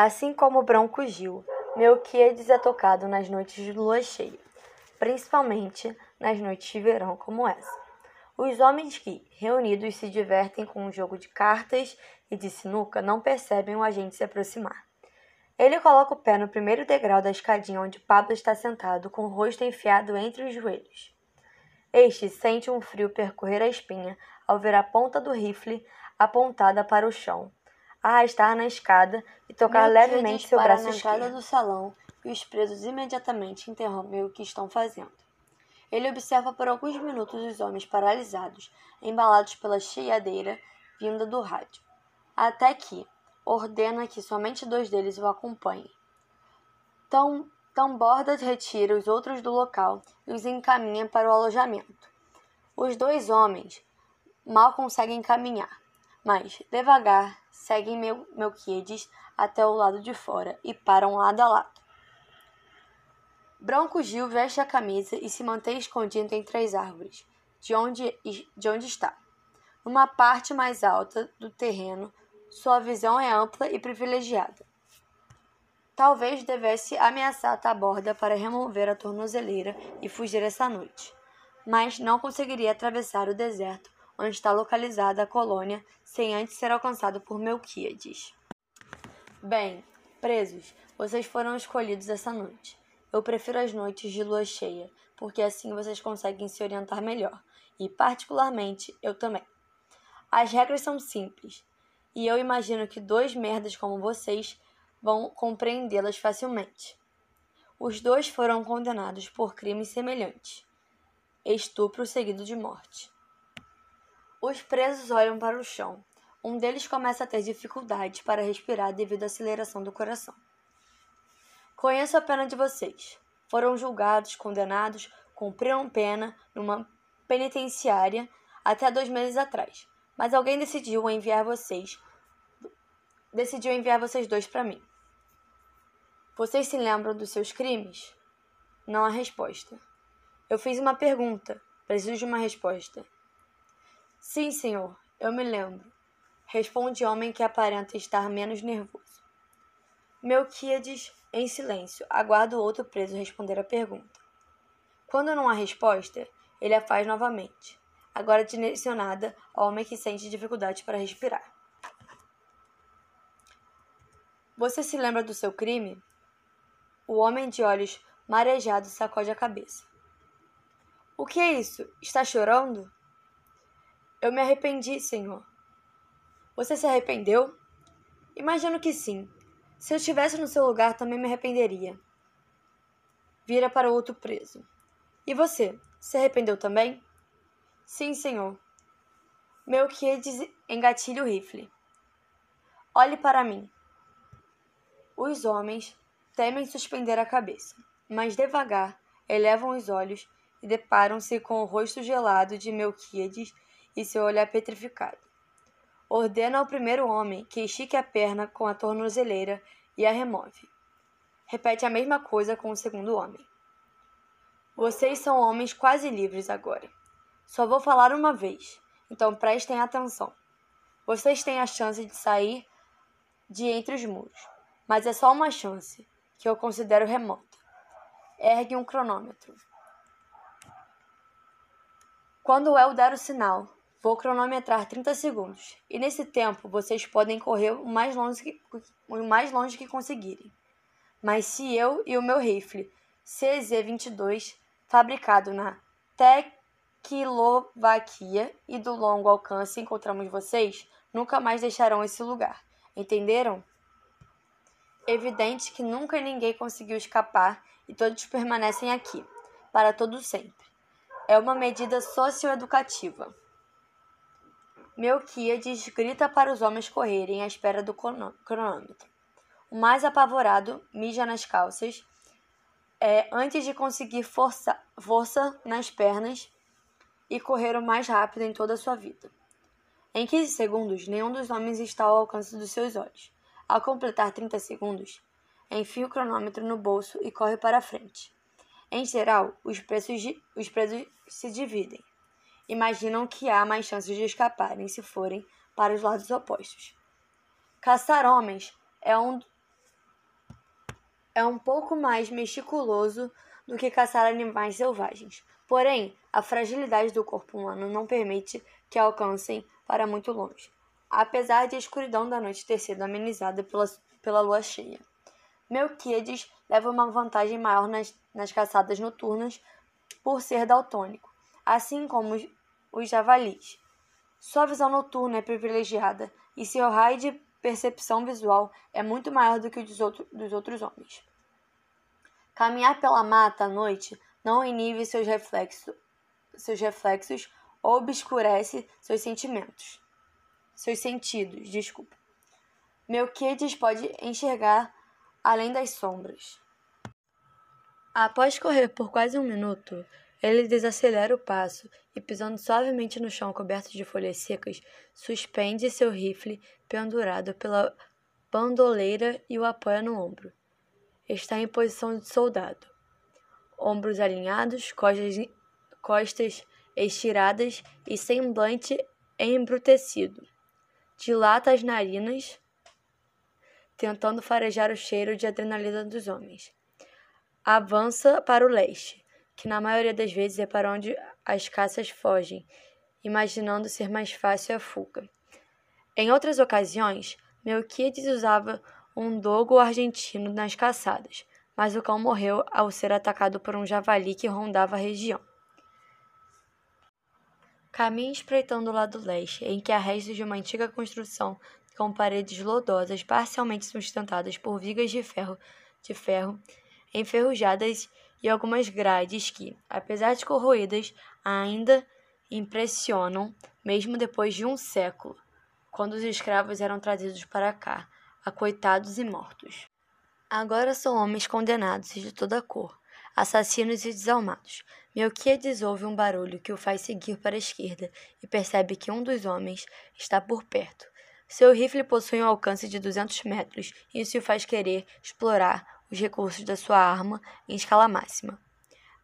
Assim como Bronco Gil, Melquíades é tocado nas noites de lua cheia, principalmente nas noites de verão como essa. Os homens que, reunidos, se divertem com um jogo de cartas e de sinuca não percebem o agente se aproximar. Ele coloca o pé no primeiro degrau da escadinha onde Pablo está sentado, com o rosto enfiado entre os joelhos. Este sente um frio percorrer a espinha ao ver a ponta do rifle apontada para o chão, arrastar na escada e tocar levemente seu braço na esquerdo. entrada do salão e os presos imediatamente interrompem o que estão fazendo. Ele observa por alguns minutos os homens paralisados, embalados pela cheiadeira vinda do rádio, até que ordena que somente dois deles o acompanhem. Tão, tão Borda retira os outros do local e os encaminha para o alojamento. Os dois homens mal conseguem caminhar, mas, devagar, seguem Mel Melquíades até o lado de fora e param lado a lado. Bronco Gil veste a camisa e se mantém escondido entre as árvores, de onde, de onde está. Numa parte mais alta do terreno, sua visão é ampla e privilegiada. Talvez devesse ameaçar a taborda para remover a tornozeleira e fugir essa noite, mas não conseguiria atravessar o deserto onde está localizada a colônia sem antes ser alcançado por Melquíades. Bem, presos, vocês foram escolhidos essa noite. Eu prefiro as noites de lua cheia, porque assim vocês conseguem se orientar melhor, e particularmente eu também. As regras são simples, e eu imagino que dois merdas como vocês vão compreendê-las facilmente. Os dois foram condenados por crimes semelhantes: estupro seguido de morte. Os presos olham para o chão. Um deles começa a ter dificuldades para respirar devido à aceleração do coração. Conheço a pena de vocês. Foram julgados, condenados, cumpriram pena numa penitenciária até dois meses atrás. Mas alguém decidiu enviar vocês. Decidiu enviar vocês dois para mim. Vocês se lembram dos seus crimes? Não há resposta. Eu fiz uma pergunta. Preciso de uma resposta. Sim, senhor, eu me lembro. Responde homem que aparenta estar menos nervoso. Melquíades, em silêncio, aguarda o outro preso responder a pergunta. Quando não há resposta, ele a faz novamente, agora direcionada ao homem que sente dificuldade para respirar. Você se lembra do seu crime? O homem de olhos marejados sacode a cabeça. O que é isso? Está chorando? Eu me arrependi, Senhor. Você se arrependeu? Imagino que sim. Se eu estivesse no seu lugar, também me arrependeria. Vira para o outro preso. E você, se arrependeu também? Sim, senhor. Meu que engatilha o rifle. Olhe para mim. Os homens temem suspender a cabeça, mas devagar elevam os olhos e deparam-se com o rosto gelado de Melquíades e seu olhar petrificado. Ordena ao primeiro homem que estique a perna com a tornozeleira e a remove. Repete a mesma coisa com o segundo homem. Vocês são homens quase livres agora. Só vou falar uma vez, então prestem atenção. Vocês têm a chance de sair de entre os muros, mas é só uma chance, que eu considero remota. Ergue um cronômetro. Quando o El der o sinal, Vou cronometrar 30 segundos, e nesse tempo vocês podem correr o mais longe que, o mais longe que conseguirem. Mas se eu e o meu rifle CZ-22, fabricado na Teclovaquia e do longo alcance encontramos vocês, nunca mais deixarão esse lugar. Entenderam? Evidente que nunca ninguém conseguiu escapar e todos permanecem aqui, para todo sempre. É uma medida socioeducativa. Melquíades grita para os homens correrem à espera do cronômetro. O mais apavorado mija nas calças é, antes de conseguir força, força nas pernas e correr o mais rápido em toda a sua vida. Em 15 segundos, nenhum dos homens está ao alcance dos seus olhos. Ao completar 30 segundos, enfia o cronômetro no bolso e corre para a frente. Em geral, os, preços, os presos se dividem imaginam que há mais chances de escaparem se forem para os lados opostos. Caçar homens é um, é um pouco mais meticuloso do que caçar animais selvagens. Porém, a fragilidade do corpo humano não permite que alcancem para muito longe, apesar de a escuridão da noite ter sido amenizada pela, pela lua cheia. Melquíades leva uma vantagem maior nas, nas caçadas noturnas por ser daltônico, assim como os, javalis. Sua visão noturna é privilegiada e seu raio de percepção visual é muito maior do que o dos, outro, dos outros homens. Caminhar pela mata à noite não inibe seus reflexos, seus reflexos ou obscurece seus sentimentos. Seus sentidos, desculpa. Melquiades pode enxergar além das sombras. Após correr por quase um minuto, ele desacelera o passo e, pisando suavemente no chão coberto de folhas secas, suspende seu rifle pendurado pela bandoleira e o apoia no ombro. Está em posição de soldado. Ombros alinhados, costas, costas estiradas e semblante embrutecido. Dilata as narinas, tentando farejar o cheiro de adrenalina dos homens. Avança para o leste que na maioria das vezes é para onde as caças fogem, imaginando ser mais fácil a fuga. Em outras ocasiões, Melquiades usava um dogo argentino nas caçadas, mas o cão morreu ao ser atacado por um javali que rondava a região. Caminha espreitando o lado leste, em que há restos de uma antiga construção com paredes lodosas parcialmente sustentadas por vigas de ferro, de ferro enferrujadas e algumas grades que, apesar de corroídas, ainda impressionam, mesmo depois de um século, quando os escravos eram trazidos para cá, acoitados e mortos. Agora são homens condenados de toda cor, assassinos e desalmados. Melquiades ouve um barulho que o faz seguir para a esquerda e percebe que um dos homens está por perto. Seu rifle possui um alcance de 200 metros e isso o faz querer explorar os recursos da sua arma em escala máxima.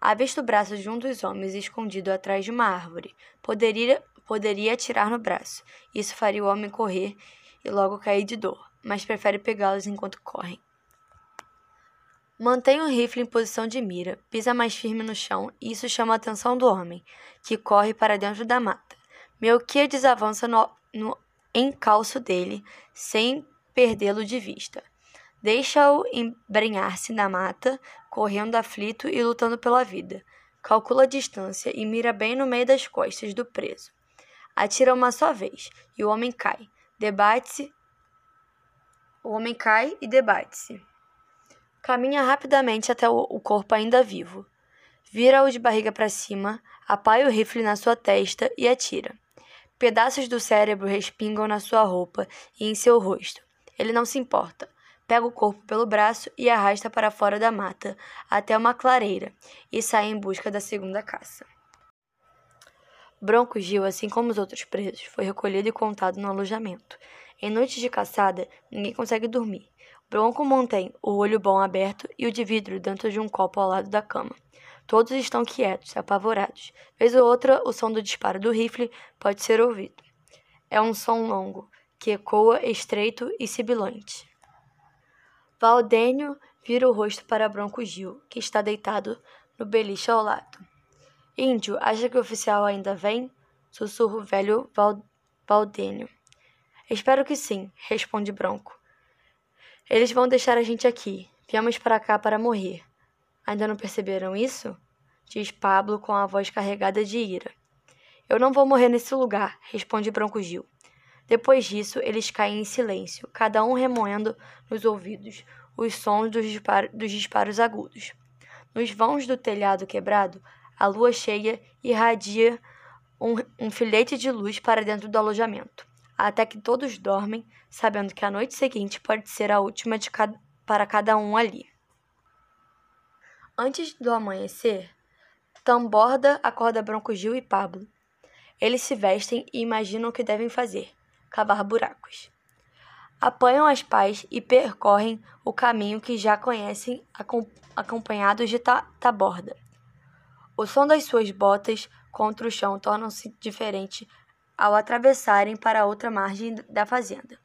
Avista o braço de um dos homens escondido atrás de uma árvore. Poderia, poderia atirar no braço. Isso faria o homem correr e logo cair de dor, mas prefere pegá-los enquanto correm. Mantém o rifle em posição de mira, pisa mais firme no chão e isso chama a atenção do homem, que corre para dentro da mata. Melquiades avança no, no encalço dele, sem perdê-lo de vista. Deixa-o embrenhar-se na mata, correndo aflito e lutando pela vida. Calcula a distância e mira bem no meio das costas do preso. Atira uma só vez e o homem cai. Debate-se. O homem cai e debate-se. Caminha rapidamente até o corpo ainda vivo. Vira-o de barriga para cima, apaia o rifle na sua testa e atira. Pedaços do cérebro respingam na sua roupa e em seu rosto. Ele não se importa pega o corpo pelo braço e arrasta para fora da mata, até uma clareira, e sai em busca da segunda caça. Bronco Gil, assim como os outros presos, foi recolhido e contado no alojamento. Em noites de caçada, ninguém consegue dormir. Bronco mantém o olho bom aberto e o de vidro dentro de um copo ao lado da cama. Todos estão quietos, apavorados. Vez ou outra, o som do disparo do rifle pode ser ouvido. É um som longo, que ecoa estreito e sibilante. Valdênio vira o rosto para Bronco Gil, que está deitado no beliche ao lado. Índio, acha que o oficial ainda vem? Sussurra o velho Val Valdênio. Espero que sim, responde Bronco. Eles vão deixar a gente aqui. Viemos para cá para morrer. Ainda não perceberam isso? Diz Pablo com a voz carregada de ira. Eu não vou morrer nesse lugar, responde Bronco Gil. Depois disso, eles caem em silêncio, cada um remoendo nos ouvidos os sons dos, dos disparos agudos. Nos vãos do telhado quebrado, a lua cheia irradia um, um filete de luz para dentro do alojamento, até que todos dormem, sabendo que a noite seguinte pode ser a última cada, para cada um ali. Antes do amanhecer, Tamborda acorda Bronco Gil e Pablo. Eles se vestem e imaginam o que devem fazer cavar buracos. Apanham as pás e percorrem o caminho que já conhecem, acompanhados de taborda. O som das suas botas contra o chão torna-se diferente ao atravessarem para a outra margem da fazenda.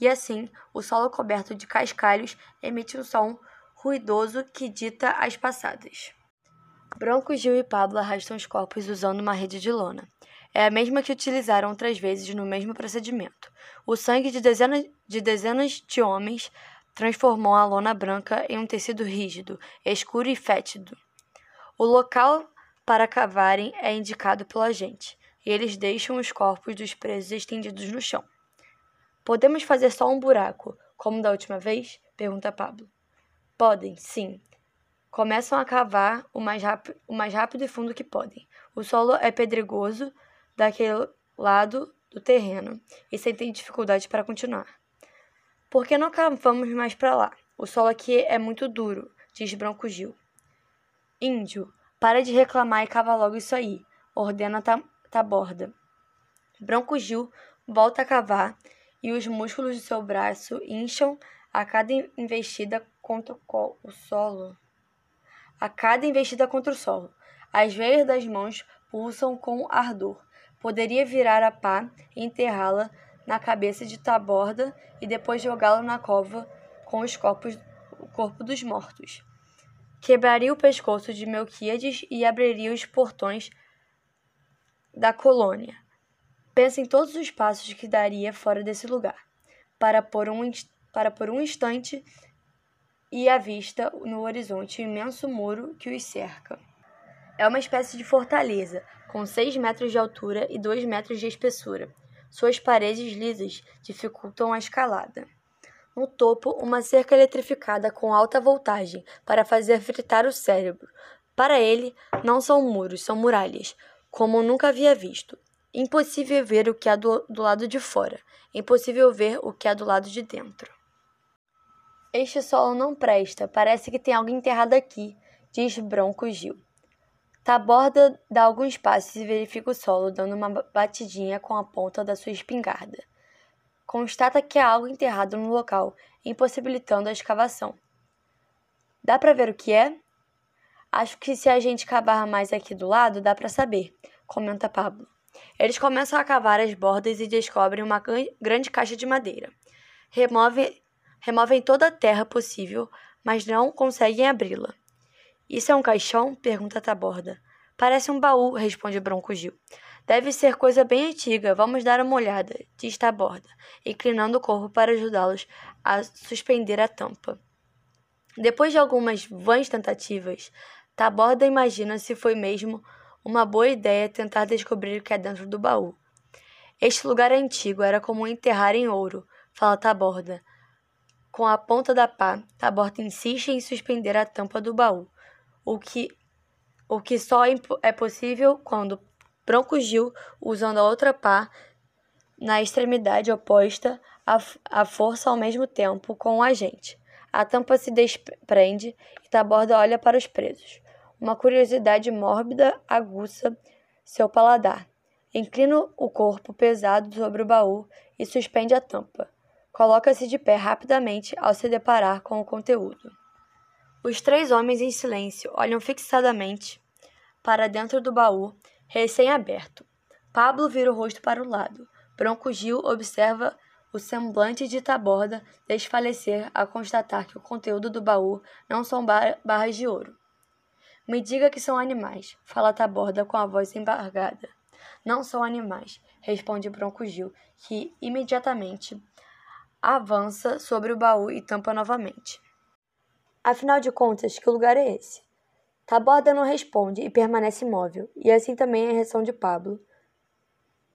E assim, o solo coberto de cascalhos emite um som ruidoso que dita as passadas. Bronco, Gil e Pablo arrastam os corpos usando uma rede de lona. É a mesma que utilizaram outras vezes no mesmo procedimento. O sangue de dezenas de, dezenas de homens transformou a lona branca em um tecido rígido, escuro e fétido. O local para cavarem é indicado pelo agente, e eles deixam os corpos dos presos estendidos no chão. Podemos fazer só um buraco, como da última vez? pergunta Pablo. Podem, sim. Começam a cavar o mais, o mais rápido e fundo que podem. O solo é pedregoso daquele lado do terreno e sem ter dificuldade para continuar. Por que não cavamos mais para lá? O solo aqui é muito duro, diz Bronco Gil. Índio, para de reclamar e cava logo isso aí, ordena Taborda. Bronco Gil volta a cavar e os músculos do seu braço incham a cada investida contra o solo. A cada investida contra o solo. As veias das mãos pulsam com ardor. Poderia virar a pá e enterrá-la na cabeça de Taborda e depois jogá-la na cova com os corpos, o corpo dos mortos. Quebraria o pescoço de Melquíades e abriria os portões da colônia. Pensa em todos os passos que daria fora desse lugar, para por um, para por um instante e à vista no horizonte o imenso muro que os cerca. É uma espécie de fortaleza, com 6 metros de altura e 2 metros de espessura. Suas paredes lisas dificultam a escalada. No topo, uma cerca eletrificada com alta voltagem para fazer fritar o cérebro. Para ele, não são muros, são muralhas, como nunca havia visto. Impossível ver o que há do, do lado de fora, impossível ver o que há do lado de dentro. Este solo não presta, parece que tem alguém enterrado aqui, diz Bronco Gil. Taborda dá alguns passos e verifica o solo, dando uma batidinha com a ponta da sua espingarda. Constata que há algo enterrado no local, impossibilitando a escavação. Dá para ver o que é? Acho que se a gente cavar mais aqui do lado, dá para saber, comenta Pablo. Eles começam a cavar as bordas e descobrem uma grande caixa de madeira. Removem, removem toda a terra possível, mas não conseguem abri-la. Isso é um caixão? pergunta Taborda. Parece um baú, responde Bronco Gil. Deve ser coisa bem antiga, vamos dar uma olhada, diz Taborda, inclinando o corpo para ajudá-los a suspender a tampa. Depois de algumas vãs tentativas, Taborda imagina se foi mesmo uma boa ideia tentar descobrir o que é dentro do baú. Este lugar é antigo, era comum enterrar em ouro, fala Taborda. Com a ponta da pá, Taborda insiste em suspender a tampa do baú o que, o que só é possível quando Bronco Gil, usando a outra pá na extremidade oposta, a, a força ao mesmo tempo com o agente. A tampa se desprende e Taborda olha para os presos. Uma curiosidade mórbida aguça seu paladar. Inclina o corpo pesado sobre o baú e suspende a tampa. Coloca-se de pé rapidamente ao se deparar com o conteúdo. Os três homens em silêncio olham fixadamente para dentro do baú, recém-aberto. Pablo vira o rosto para o lado. Bronco Gil observa o semblante de Taborda desfalecer a constatar que o conteúdo do baú não são bar barras de ouro. Me diga que são animais, fala Taborda com a voz embargada. Não são animais, responde Bronco Gil, que imediatamente avança sobre o baú e tampa novamente. Afinal de contas, que lugar é esse? Taborda não responde e permanece imóvel, e assim também é a reação de Pablo.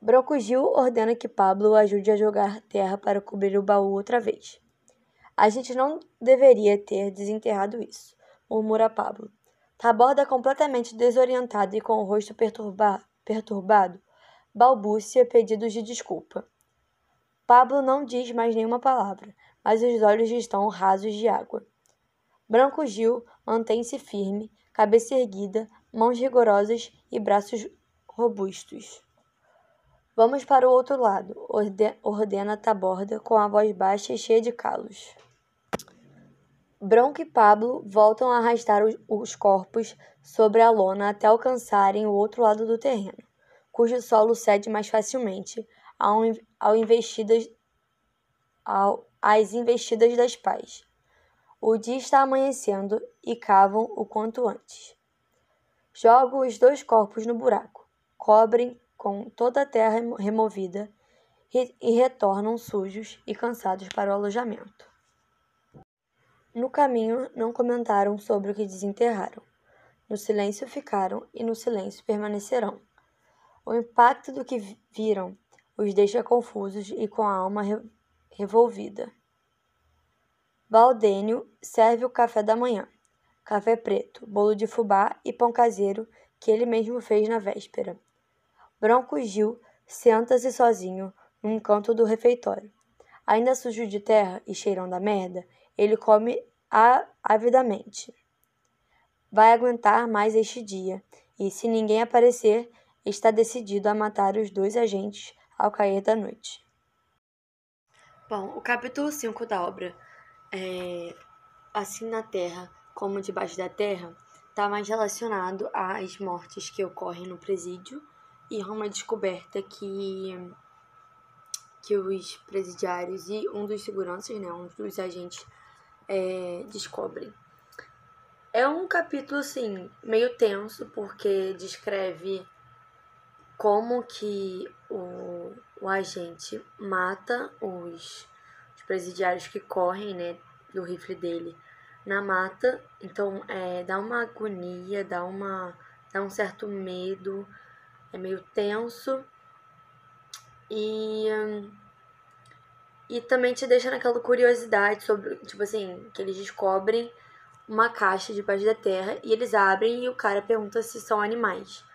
Bronco Gil ordena que Pablo o ajude a jogar terra para cobrir o baú outra vez. A gente não deveria ter desenterrado isso, murmura Pablo. Taborda, completamente desorientado e com o rosto perturba perturbado, balbucia pedidos de desculpa. Pablo não diz mais nenhuma palavra, mas os olhos estão rasos de água. Branco Gil mantém-se firme, cabeça erguida, mãos rigorosas e braços robustos. Vamos para o outro lado, ordena Taborda com a voz baixa e cheia de calos. Bronco e Pablo voltam a arrastar os corpos sobre a lona até alcançarem o outro lado do terreno, cujo solo cede mais facilmente ao, ao investidas, ao, às investidas das pás. O dia está amanhecendo e cavam o quanto antes. Jogam os dois corpos no buraco, cobrem com toda a terra removida e retornam sujos e cansados para o alojamento. No caminho, não comentaram sobre o que desenterraram. No silêncio ficaram e no silêncio permanecerão. O impacto do que viram os deixa confusos e com a alma re revolvida. Valdênio serve o café da manhã. Café preto, bolo de fubá e pão caseiro que ele mesmo fez na véspera. Bronco Gil senta-se sozinho num canto do refeitório. Ainda sujo de terra e cheirão da merda, ele come avidamente. Vai aguentar mais este dia, e se ninguém aparecer, está decidido a matar os dois agentes ao cair da noite. Bom, o capítulo 5 da obra é, assim na Terra como debaixo da Terra, está mais relacionado às mortes que ocorrem no presídio e a uma descoberta que que os presidiários e um dos seguranças, né, um dos agentes é, descobrem. É um capítulo assim meio tenso porque descreve como que o, o agente mata os presidiários que correm, né, do rifle dele na mata. Então, é, dá uma agonia, dá uma dá um certo medo, é meio tenso. E e também te deixa naquela curiosidade sobre, tipo assim, que eles descobrem uma caixa debaixo da terra e eles abrem e o cara pergunta se são animais.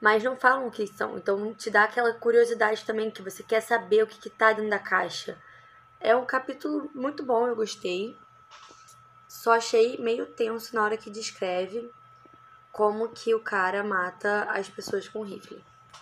Mas não falam o que são. Então te dá aquela curiosidade também que você quer saber o que, que tá dentro da caixa. É um capítulo muito bom, eu gostei. Só achei meio tenso na hora que descreve como que o cara mata as pessoas com rifle.